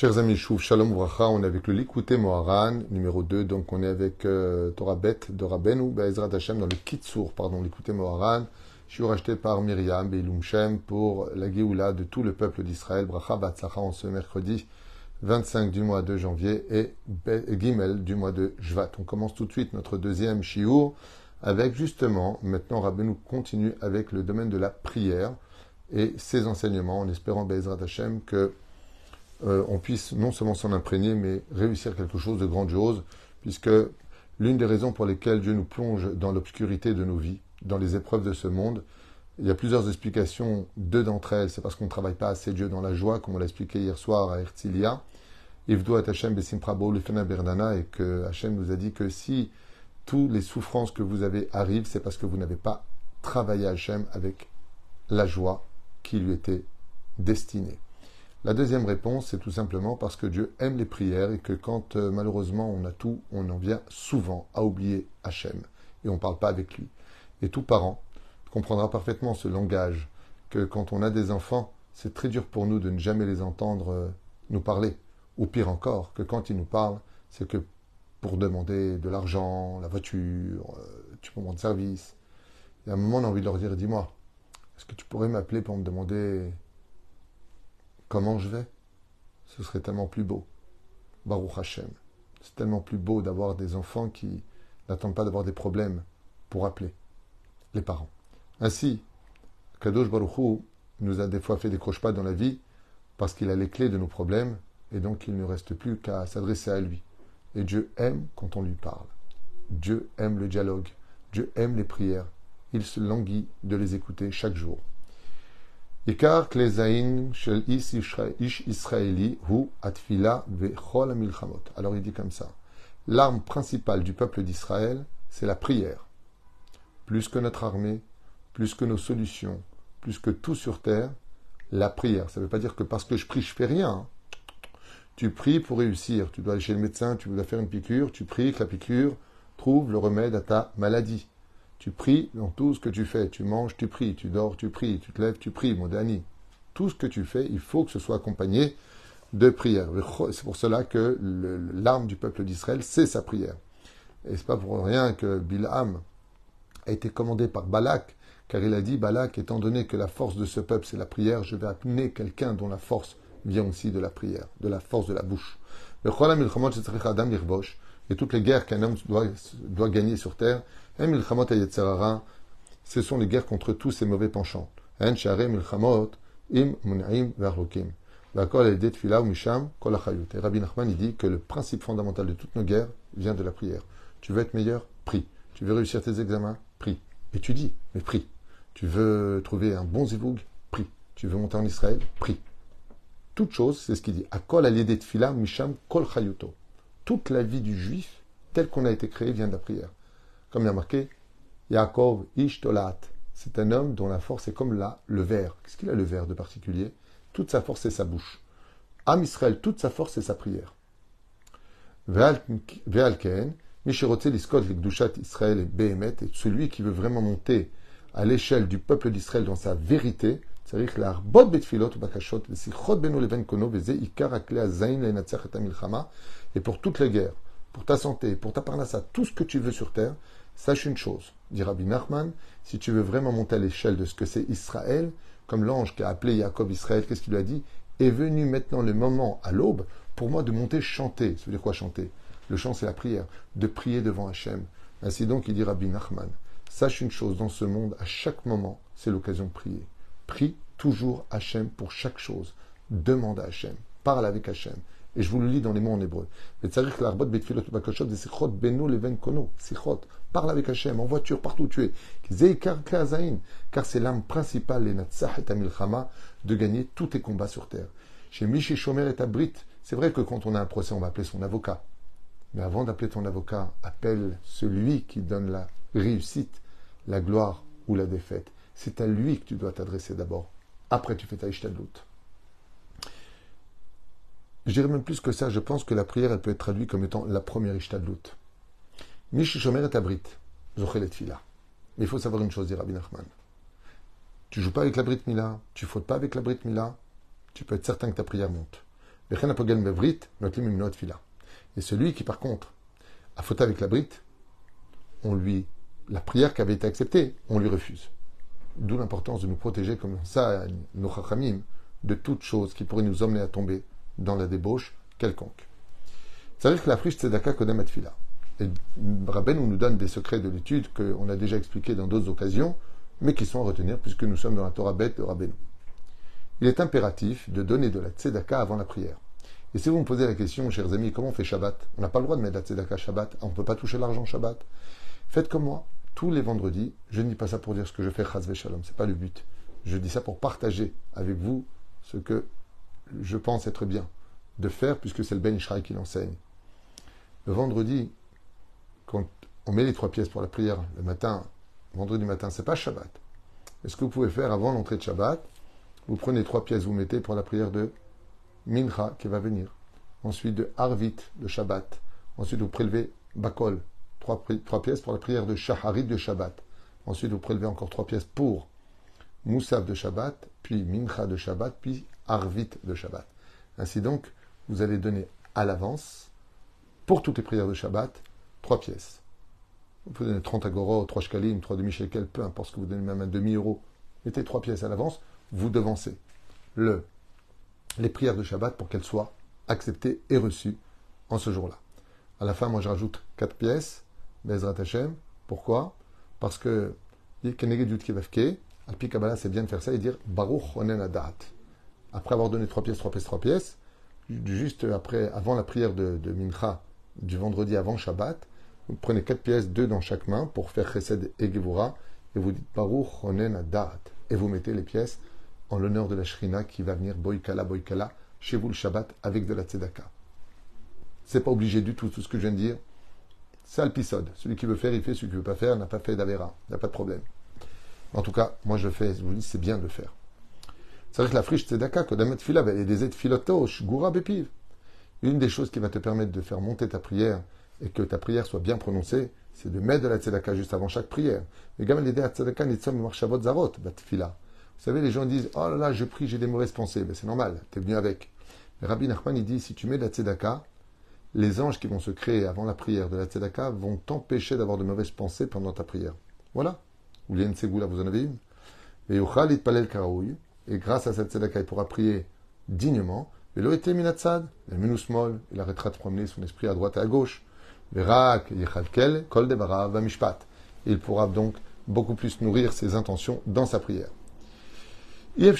Chers amis, Chouf, Shalom Bracha, on est avec le Likuté Moharan, numéro 2, donc on est avec euh, Torah Bet de Rabbeinu, Be'ezrat Hashem, dans le Kitsour, pardon, Likuté Moharan. Je racheté par Myriam Beilum Shem pour la Géoula de tout le peuple d'Israël. Bracha Batsacha en ce mercredi 25 du mois de janvier et Gimel du mois de Jvat. On commence tout de suite notre deuxième Shiur avec justement, maintenant Rabbeinu continue avec le domaine de la prière et ses enseignements en espérant Be'ezrat Hashem que euh, on puisse non seulement s'en imprégner, mais réussir quelque chose de grandiose, puisque l'une des raisons pour lesquelles Dieu nous plonge dans l'obscurité de nos vies, dans les épreuves de ce monde, il y a plusieurs explications. Deux d'entre elles, c'est parce qu'on ne travaille pas assez Dieu dans la joie, comme on l'a expliqué hier soir à Ertilia. Ivdo at Hashem besim prabo berdana, et que Hashem nous a dit que si toutes les souffrances que vous avez arrivent, c'est parce que vous n'avez pas travaillé Hachem avec la joie qui lui était destinée. La deuxième réponse, c'est tout simplement parce que Dieu aime les prières et que quand euh, malheureusement on a tout, on en vient souvent à oublier Hachem et on ne parle pas avec lui. Et tout parent comprendra parfaitement ce langage que quand on a des enfants, c'est très dur pour nous de ne jamais les entendre euh, nous parler. Ou pire encore, que quand ils nous parlent, c'est que pour demander de l'argent, la voiture, euh, tu peux de service. Et à un moment, on a envie de leur dire, dis-moi, est-ce que tu pourrais m'appeler pour me demander Comment je vais? Ce serait tellement plus beau. Baruch Hashem. C'est tellement plus beau d'avoir des enfants qui n'attendent pas d'avoir des problèmes pour appeler les parents. Ainsi, Kadosh Baruch nous a des fois fait des croche-pas dans la vie parce qu'il a les clés de nos problèmes et donc il ne reste plus qu'à s'adresser à lui. Et Dieu aime quand on lui parle. Dieu aime le dialogue. Dieu aime les prières. Il se languit de les écouter chaque jour. Alors il dit comme ça. L'arme principale du peuple d'Israël, c'est la prière. Plus que notre armée, plus que nos solutions, plus que tout sur terre, la prière. Ça ne veut pas dire que parce que je prie, je fais rien. Tu pries pour réussir. Tu dois aller chez le médecin, tu dois faire une piqûre, tu pries que la piqûre trouve le remède à ta maladie. Tu pries dans tout ce que tu fais. Tu manges, tu pries. Tu dors, tu pries. Tu te lèves, tu pries. Modani. Tout ce que tu fais, il faut que ce soit accompagné de prière. C'est pour cela que l'arme du peuple d'Israël, c'est sa prière. Et c'est pas pour rien que Bilham a été commandé par Balak, car il a dit Balak, étant donné que la force de ce peuple, c'est la prière, je vais amener quelqu'un dont la force vient aussi de la prière, de la force de la bouche. Et toutes les guerres qu'un homme doit, gagner sur terre, ce sont les guerres contre tous ces mauvais penchants. Rabbi Nachman dit que le principe fondamental de toutes nos guerres vient de la prière. Tu veux être meilleur? Prie. Tu veux réussir tes examens? Prie. Étudie, mais prie. Tu veux trouver un bon zivoug? Prie. Tu veux monter en Israël? Prie. Toute chose, c'est ce qu'il dit. misham kol Toute la vie du juif, telle qu'on a été créé, vient de la prière. Comme il a marqué, Yaakov Ishtolat. C'est un homme dont la force est comme là, le verre. Qu'est-ce qu'il a le verre de particulier? Toute sa force est sa bouche. Am Israël, toute sa force est sa prière. Ve'alken, Israël et celui qui veut vraiment monter à l'échelle du peuple d'Israël dans sa vérité, et pour toute la guerre, pour ta santé, pour ta parnassa, tout ce que tu veux sur terre, sache une chose, dit Rabbi Nachman, si tu veux vraiment monter à l'échelle de ce que c'est Israël, comme l'ange qui a appelé Jacob Israël, qu'est-ce qu'il lui a dit? Est venu maintenant le moment à l'aube pour moi de monter chanter. Ça veut dire quoi chanter? Le chant, c'est la prière, de prier devant Hachem. Ainsi donc, il dit Rabbi Nachman, sache une chose dans ce monde, à chaque moment, c'est l'occasion de prier. Prie toujours Hachem pour chaque chose. Demande à Hachem. Parle avec Hachem. Et je vous le lis dans les mots en hébreu. Parle avec Hachem, en voiture, partout où tu es. Car c'est l'âme principale, de gagner tous tes combats sur terre. Chez Miché Shomer et Abrit, c'est vrai que quand on a un procès, on va appeler son avocat. Mais avant d'appeler ton avocat, appelle celui qui donne la réussite, la gloire ou la défaite. C'est à lui que tu dois t'adresser d'abord. Après, tu fais ta ishtadlut. Je dirais même plus que ça, je pense que la prière, elle peut être traduite comme étant la première Ishtadlut. Mish Shomer et Abrit, Zochel et Mais il faut savoir une chose, dit Rabbi Nachman. Tu joues pas avec la Brit Mila, tu fautes pas avec la Brit Mila, tu peux être certain que ta prière monte. Et celui qui, par contre, a faute avec la brite, on lui, la prière qui avait été acceptée, on lui refuse. D'où l'importance de nous protéger comme ça, nos chachamim, de toute chose qui pourrait nous emmener à tomber dans la débauche quelconque. C'est-à-dire que la friche tzedaka kodem. Et Rabben nous donne des secrets de l'étude qu'on a déjà expliqués dans d'autres occasions, mais qui sont à retenir puisque nous sommes dans la Torah bête de Rabbeinu. Il est impératif de donner de la tzedaka avant la prière. Et si vous me posez la question, chers amis, comment on fait Shabbat? On n'a pas le droit de mettre la tzedaka Shabbat, on ne peut pas toucher l'argent Shabbat. Faites comme moi, tous les vendredis, je ne dis pas ça pour dire ce que je fais, chazve shalom, c'est pas le but. Je dis ça pour partager avec vous ce que je pense être bien de faire, puisque c'est le Ben Ishraï qui l'enseigne. Le vendredi, quand on met les trois pièces pour la prière le matin, vendredi matin, c'est pas Shabbat. Mais ce que vous pouvez faire avant l'entrée de Shabbat, vous prenez trois pièces, vous mettez pour la prière de Mincha qui va venir. Ensuite de Arvit, de Shabbat. Ensuite vous prélevez Bakol, trois, pièces pour la prière de Shaharit de Shabbat. Ensuite vous prélevez encore trois pièces pour Moussaf de Shabbat, puis Mincha de Shabbat, puis Arvit de Shabbat. Ainsi donc, vous allez donner à l'avance, pour toutes les prières de Shabbat, trois pièces. Vous pouvez donner 30 agorot, 3 shkalim, 3 demi-shekel, peu importe ce que vous donnez, même un demi-euro. Mettez trois pièces à l'avance, vous devancez le, les prières de Shabbat pour qu'elles soient acceptées et reçues en ce jour-là. À la fin, moi, je rajoute quatre pièces, Bezrat Hashem. Pourquoi? Parce que Keneged Alpi c'est bien de faire ça et dire Baruch Onen Adat. Après avoir donné trois pièces, trois pièces, trois pièces, juste après, avant la prière de, Mincha, du vendredi avant Shabbat, vous prenez quatre pièces, deux dans chaque main, pour faire Chesed et Gevura, et vous dites Baruch Onen Adat. Et vous mettez les pièces en l'honneur de la Shrina qui va venir Boikala, Boikala, chez vous le Shabbat avec de la Tzedaka. C'est pas obligé du tout, tout ce que je viens de dire. C'est Alpisode. Celui qui veut faire, il fait. Celui qui veut pas faire, n'a pas fait d'Avera. Il n'y a pas de problème. En tout cas, moi je fais, je vous dis, c'est bien de le faire. C'est vrai que la friche tzedaka, Kodamet Fila, elle est des aides filotosh, goura bépiv. Une des choses qui va te permettre de faire monter ta prière et que ta prière soit bien prononcée, c'est de mettre de la tzedaka juste avant chaque prière. Mais gamin l'idée tzedaka, nitzom marchavot zarot, fila. Vous savez, les gens disent, oh là là, je prie, j'ai des mauvaises pensées. Ben, c'est normal, tu es venu avec. Mais Rabbi Nachman, il dit, si tu mets de la tzedaka, les anges qui vont se créer avant la prière de la tzedaka vont t'empêcher d'avoir de mauvaises pensées pendant ta prière. Voilà. Ou là, vous en avez une. Et grâce à cette tzedaka, il pourra prier dignement. Et l'eau était minatsad, le minusmol, il arrêtera de promener son esprit à droite et à gauche. kol Il pourra donc beaucoup plus nourrir ses intentions dans sa prière. Il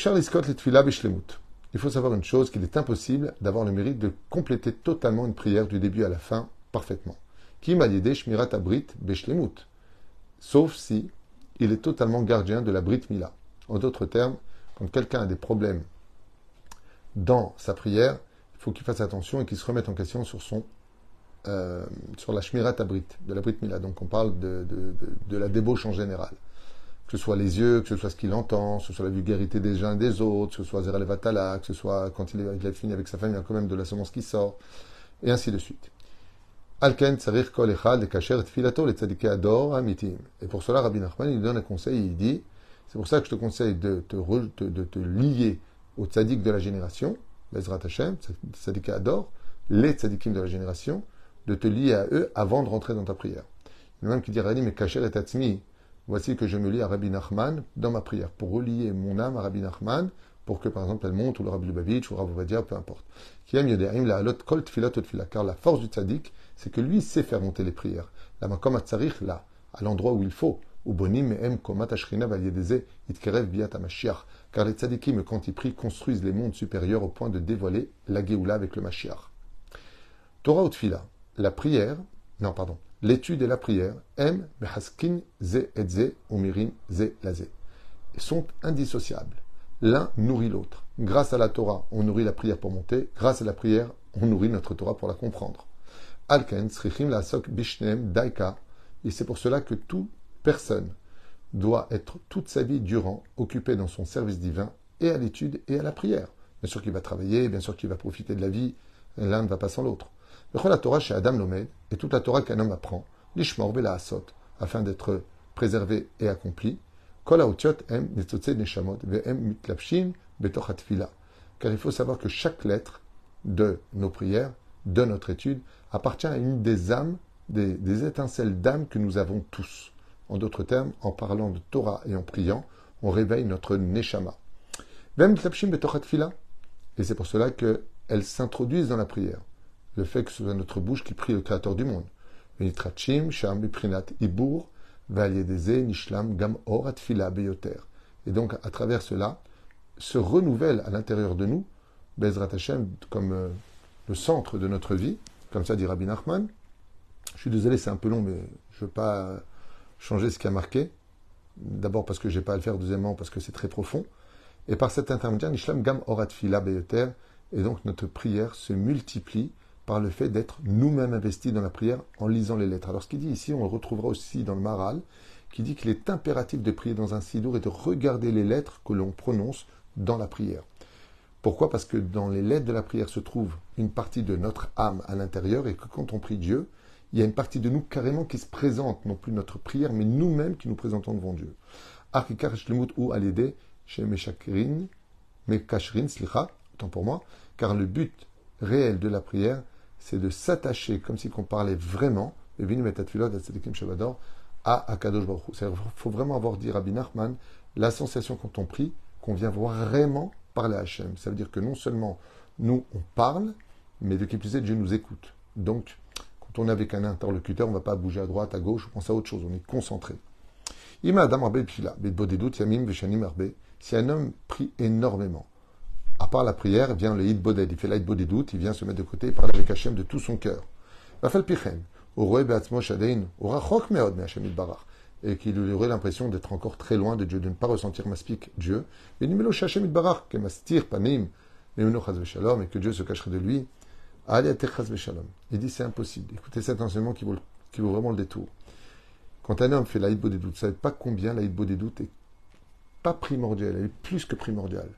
faut savoir une chose, qu'il est impossible d'avoir le mérite de compléter totalement une prière du début à la fin parfaitement. M'a shmirat abrit beshlemut. Sauf si il est totalement gardien de la Brit Mila. En d'autres termes, quand quelqu'un a des problèmes dans sa prière, il faut qu'il fasse attention et qu'il se remette en question sur son euh, sur la Shmirat Abrit, de la Brit Mila. Donc on parle de, de, la débauche en général. Que ce soit les yeux, que ce soit ce qu'il entend, que ce soit la vulgarité des uns et des autres, que ce soit Zera Vatala, que ce soit quand il, il a fini avec sa famille, il y a quand même de la semence qui sort, et ainsi de suite. Alken tsarir kol echad kasher tfilato le tzadikei ador amitim. Et pour cela, Rabbi Nachman, il donne un conseil, il dit, c'est pour ça que je te conseille de te, lier aux tzadiks de la génération, Bezrat Hashem, tzadikei ador, les tzadikim de la génération, de te lier à eux avant de rentrer dans ta prière. Il y a même qui dit, mais kasher et tatzmi, voici que je me lie à Rabbi Nachman dans ma prière, pour relier mon âme à Rabbi Nachman, pour que par exemple elle monte, ou le Rabbi Lubavitch, ou Rabbi peu importe. Car la force du tzaddik, c'est que lui sait faire monter les prières. La makom là, à l'endroit où il faut. Car les tzadikim, quand ils prient, construisent les mondes supérieurs au point de dévoiler la Géoula avec le Mashiach. Torah Utfila, la prière, non, pardon, l'étude et la prière, em behaskin ze et ze umirin ze laze, sont indissociables. L'un nourrit l'autre. Grâce à la Torah, on nourrit la prière pour monter. Grâce à la prière, on nourrit notre Torah pour la comprendre. Alken, la sok bishnem, daika. Et c'est pour cela que toute personne doit être toute sa vie durant occupée dans son service divin et à l'étude et à la prière. Bien sûr qu'il va travailler, bien sûr qu'il va profiter de la vie. L'un ne va pas sans l'autre. La Torah chez Adam Lomed et toute la Torah qu'un homme apprend, l'ishmor asot, afin d'être préservé et accompli, car il faut savoir que chaque lettre de nos prières, de notre étude, appartient à une des âmes, des, étincelles d'âme que nous avons tous. En d'autres termes, en parlant de Torah et en priant, on réveille notre neshama. Et c'est pour cela qu'elles s'introduisent dans la prière. Le fait que ce soit notre bouche qui prie le Créateur du monde. Et donc, à travers cela, se renouvelle à l'intérieur de nous, Bezrat Hashem, comme euh, le centre de notre vie, comme ça dit Rabbi Nachman. Je suis désolé, c'est un peu long, mais je ne veux pas changer ce qui a marqué. D'abord parce que je n'ai pas à le faire, deuxièmement parce que c'est très profond. Et par cet intermédiaire, Nishlam Gam Orat Fila Beyoter, et donc notre prière se multiplie par le fait d'être nous-mêmes investis dans la prière en lisant les lettres. Alors ce qu'il dit ici, on le retrouvera aussi dans le Maral, qui dit qu'il est impératif de prier dans un sidour et de regarder les lettres que l'on prononce dans la prière. Pourquoi? Parce que dans les lettres de la prière se trouve une partie de notre âme à l'intérieur et que quand on prie Dieu, il y a une partie de nous carrément qui se présente, non plus notre prière, mais nous-mêmes qui nous présentons devant Dieu. ou chez tant pour moi, car le but réel de la prière, c'est de s'attacher, comme si on parlait vraiment, à Akadosh Baruch Il faut vraiment avoir dit Rabbi Nachman, la sensation quand on prie, qu'on vient vraiment parler à Hachem. Ça veut dire que non seulement nous, on parle, mais de qui plus est, Dieu nous écoute. Donc, quand on est avec un interlocuteur, on ne va pas bouger à droite, à gauche, on pense à autre chose, on est concentré. Si un homme prie énormément, à part la prière, vient le hit boded, il fait l'hit bodedut, il vient se mettre de côté, il parle avec Hachem de tout son cœur. Et qu'il aurait l'impression d'être encore très loin de Dieu, de ne pas ressentir maspik Dieu. Et que Dieu se cacherait de lui. Il dit c'est impossible. Écoutez cet enseignement qui vaut, vraiment le détour. Quand un homme fait l'aïd des doutes, vous ne savez pas combien l'aïd des doutes est pas primordial, elle est plus que primordiale.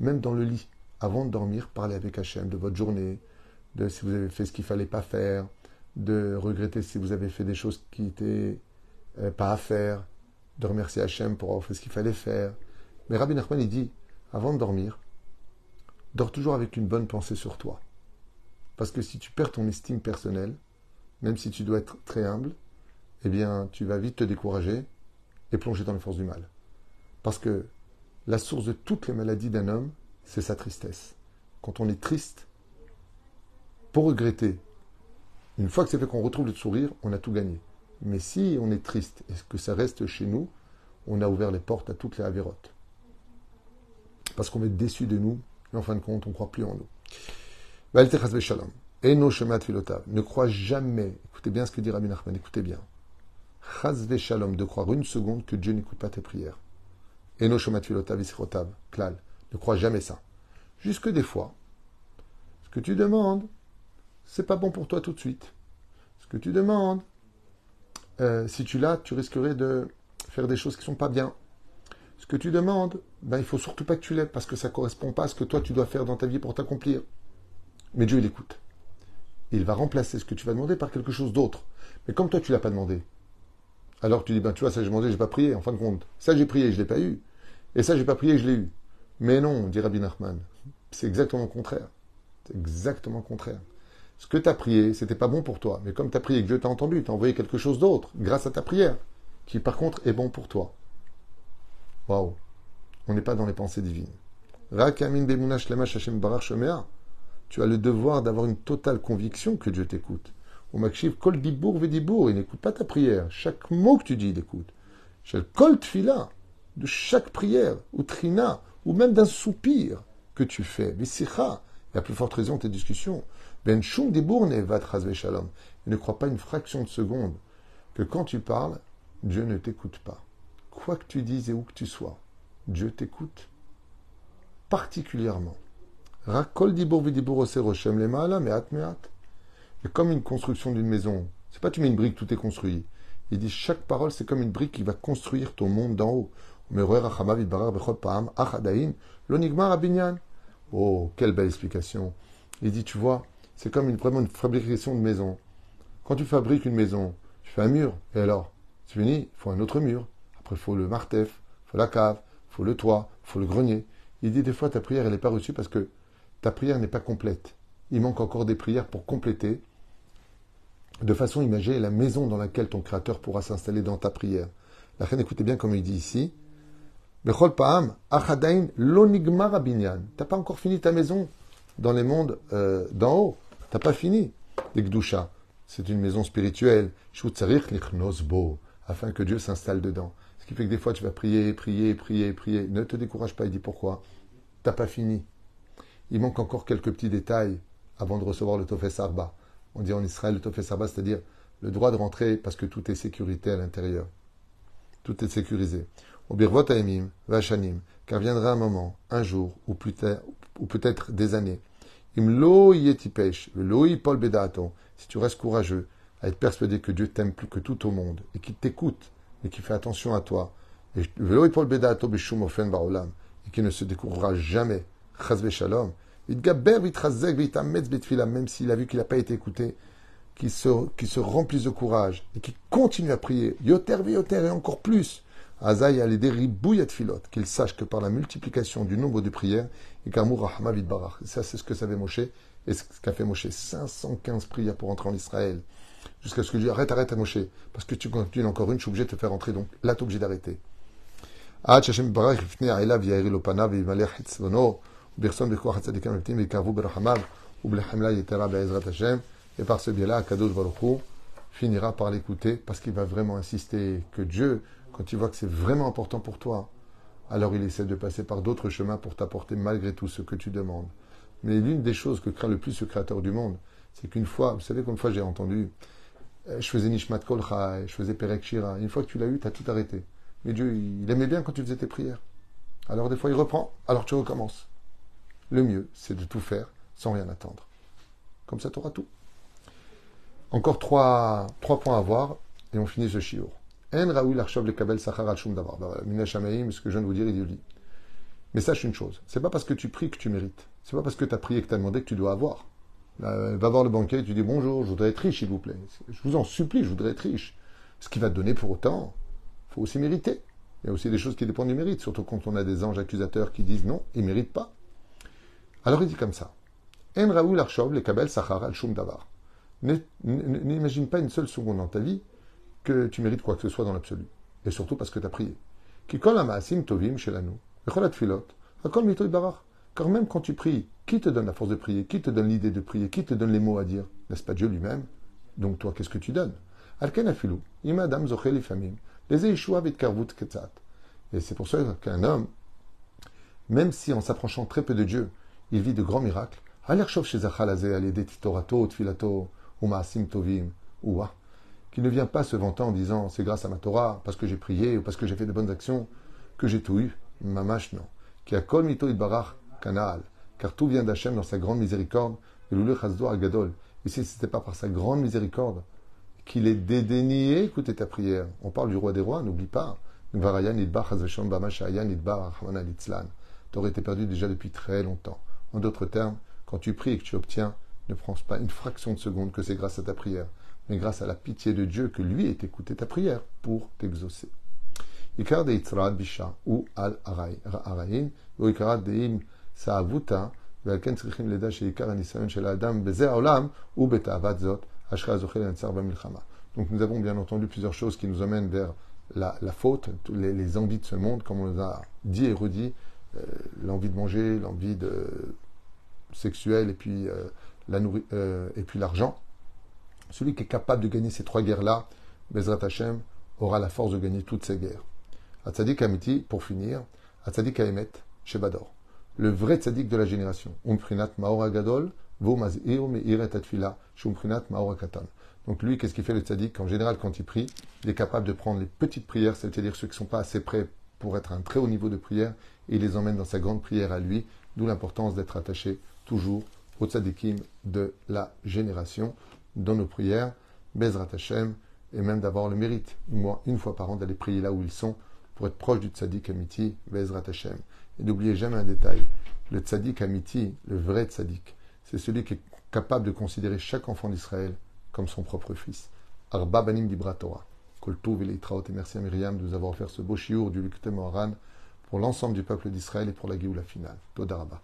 Même dans le lit, avant de dormir, parlez avec Hachem de votre journée, de si vous avez fait ce qu'il fallait pas faire, de regretter si vous avez fait des choses qui n'étaient euh, pas à faire, de remercier Hachem pour avoir fait ce qu'il fallait faire. Mais Rabbi Nachman, il dit, avant de dormir, dors toujours avec une bonne pensée sur toi. Parce que si tu perds ton estime personnelle, même si tu dois être très humble, eh bien, tu vas vite te décourager et plonger dans les forces du mal. Parce que la source de toutes les maladies d'un homme, c'est sa tristesse. Quand on est triste, pour regretter, une fois que c'est fait qu'on retrouve le sourire, on a tout gagné. Mais si on est triste et que ça reste chez nous, on a ouvert les portes à toutes les avérotes. Parce qu'on être déçu de nous, et en fin de compte, on ne croit plus en nous. Ne crois jamais, écoutez bien ce que dit Rabbi Nachman, écoutez bien. Shalom, de croire une seconde que Dieu n'écoute pas tes prières. Klal. Ne crois jamais ça. Jusque des fois, ce que tu demandes, c'est pas bon pour toi tout de suite. Ce que tu demandes, euh, si tu l'as, tu risquerais de faire des choses qui sont pas bien. Ce que tu demandes, ben, il faut surtout pas que tu l'aies parce que ça correspond pas à ce que toi tu dois faire dans ta vie pour t'accomplir. Mais Dieu, il écoute. Il va remplacer ce que tu vas demander par quelque chose d'autre. Mais comme toi, tu l'as pas demandé, alors tu dis, ben, tu vois, ça j'ai demandé, j'ai pas prié, en fin de compte. Ça j'ai prié, je l'ai pas eu. Et ça j'ai pas prié, je l'ai eu. Mais non, dit Rabbi Nachman. C'est exactement le contraire. C'est exactement le contraire. Ce que tu as prié, c'était pas bon pour toi. Mais comme tu as prié que Dieu t'a entendu, t'a envoyé quelque chose d'autre, grâce à ta prière, qui par contre est bon pour toi. Waouh. On n'est pas dans les pensées divines. Tu as le devoir d'avoir une totale conviction que Dieu t'écoute. Au makshiv kol dibour vedibour, il n'écoute pas ta prière. Chaque mot que tu dis, il écoute. Shel kol tfila, de chaque prière, ou trina, ou même d'un soupir que tu fais. Visicha, à plus forte raison tes discussions. Ben shum dibour nevat shalom. Ne crois pas une fraction de seconde que quand tu parles, Dieu ne t'écoute pas. Quoi que tu dises et où que tu sois, Dieu t'écoute particulièrement. Rakol dibour vedibour rochem le mais at meat. Et comme une construction d'une maison, c'est pas tu mets une brique, tout est construit. Il dit chaque parole, c'est comme une brique qui va construire ton monde d'en haut. Oh, quelle belle explication. Il dit, tu vois, c'est comme vraiment une fabrication de maison. Quand tu fabriques une maison, tu fais un mur, et alors, c'est fini, il faut un autre mur. Après, il faut le martef, il faut la cave, il faut le toit, il faut le grenier. Il dit, des fois, ta prière, elle n'est pas reçue parce que ta prière n'est pas complète. il manque encore des prières pour compléter de façon imagée la maison dans laquelle ton Créateur pourra s'installer dans ta prière. La reine, écoutez bien comme il dit ici. Bechol Pa'am, Achadain, Abinyan. T'as pas encore fini ta maison dans les mondes euh, d'en haut. T'as pas fini. Les c'est une maison spirituelle. afin que Dieu s'installe dedans. Ce qui fait que des fois tu vas prier, prier, prier, prier. Ne te décourage pas, il dit pourquoi. T'as pas fini. Il manque encore quelques petits détails avant de recevoir le Tofes Arba. On dit en Israël le Tofes Arba, c'est-à-dire le droit de rentrer parce que tout est sécurité à l'intérieur. Tout est sécurisé. Au Birvot Vachanim, car viendra un moment, un jour, ou peut-être des années. Imlo yetipesh, lo Paul bedato, si tu restes courageux à être persuadé que Dieu t'aime plus que tout au monde et qu'il t'écoute et qu'il fait attention à toi, baolam, et qu'il ne se découvrira jamais, chazve shalom, même s'il a vu qu'il n'a pas été écouté, qu'il se, se remplisse de courage et qu'il continue à prier, yoter yoter et encore plus, Azaï a les filot, qu'il sache que par la multiplication du nombre de prières, et Rahma Barach. Ça, c'est ce que savait Moshe, et ce qu'a fait Moshe. 515 prières pour entrer en Israël. Jusqu'à ce que je dis, arrête, arrête à Moshe, parce que tu continues encore une, je suis obligé de te faire entrer, donc là, tu es obligé d'arrêter. Et par ce biais-là, Kadosh Baruch finira par l'écouter parce qu'il va vraiment insister que Dieu quand il voit que c'est vraiment important pour toi, alors il essaie de passer par d'autres chemins pour t'apporter malgré tout ce que tu demandes. Mais l'une des choses que craint le plus le Créateur du monde, c'est qu'une fois, vous savez qu'une fois j'ai entendu, euh, je faisais Nishmat Kol je faisais Perek Shira. Une fois que tu l'as eu, tu as tout arrêté. Mais Dieu, il aimait bien quand tu faisais tes prières. Alors des fois, il reprend, alors tu recommences. Le mieux, c'est de tout faire sans rien attendre. Comme ça, tu auras tout. Encore trois, trois points à voir et on finit ce chiour. En Raoul Arshov le Kabel Sachar al Shum Davar. Bah, ce que je viens de vous dire, il dit. Mais sache une chose, c'est pas parce que tu pries que tu mérites. C'est pas parce que tu as prié que tu as demandé que tu dois avoir. va voir le banquier et tu dis bonjour, je voudrais être riche, s'il vous plaît. Je vous en supplie, je voudrais être riche. Ce qui va te donner pour autant, il faut aussi mériter. Il y a aussi des choses qui dépendent du mérite, surtout quand on a des anges accusateurs qui disent non, ils ne méritent pas. Alors il dit comme ça. En Raoul Arshov le Kabel al Shum Davar. N'imagine pas une seule seconde dans ta vie que tu mérites quoi que ce soit dans l'absolu. Et surtout parce que tu as prié. tovim Car même quand tu pries, qui te donne la force de prier Qui te donne l'idée de prier Qui te donne les mots à dire N'est-ce pas Dieu lui-même? Donc toi, qu'est-ce que tu donnes? Et c'est pour ça qu'un homme, même si en s'approchant très peu de Dieu, il vit de grands miracles, qui ne vient pas se vantant en disant c'est grâce à ma Torah, parce que j'ai prié ou parce que j'ai fait de bonnes actions, que j'ai tout eu. Mamash non. Qui a kol mito. Car tout vient d'Hachem dans sa grande miséricorde. Et agadol. Et si ce n'était pas par sa grande miséricorde qu'il est dédaigné, écoutez ta prière. On parle du roi des rois, n'oublie pas. T'aurais été perdu déjà depuis très longtemps. En d'autres termes, quand tu pries et que tu obtiens, ne prends pas une fraction de seconde que c'est grâce à ta prière mais grâce à la pitié de Dieu que lui ait écouté ta prière pour t'exaucer. Ikar de bisha ou al arayin, ou ikar deim sa'avuta, ועל צריכים לדע שעיקר הניסיון של האדם בזה העולם הוא בתאוות זאת, אשרי הזוכה לנצח במלחמה. Donc nous avons bien entendu plusieurs choses qui nous amènent vers la, la faute, les, les, envies de ce monde, comme on nous a dit et redit, euh, l'envie de manger, l'envie de sexuelle et puis euh, la nourri euh, et puis l'argent. Celui qui est capable de gagner ces trois guerres-là, Bezrat Hashem, aura la force de gagner toutes ces guerres. Atzadik Amiti, pour finir, Atzadik Aemet, Shebador. Le vrai tzadik de la génération. Umprinat Maora Gadol. Donc lui, qu'est-ce qu'il fait le tzadik? En général, quand il prie, il est capable de prendre les petites prières, c'est-à-dire ceux qui ne sont pas assez prêts pour être à un très haut niveau de prière, et il les emmène dans sa grande prière à lui, d'où l'importance d'être attaché toujours au tzadikim de la génération dans nos prières, Bezrat Hashem, et même d'avoir le mérite, moi, une fois par an, d'aller prier là où ils sont pour être proche du tzaddik Amiti, Bezrat Hashem. Et n'oubliez jamais un détail, le tzaddik Amiti, le vrai tzaddik, c'est celui qui est capable de considérer chaque enfant d'Israël comme son propre fils. Arba Banim Dibra Torah. et merci à Myriam de nous avoir offert ce beau chiour du Lukte Moharan pour l'ensemble du peuple d'Israël et pour la Géoula finale. Todaraba.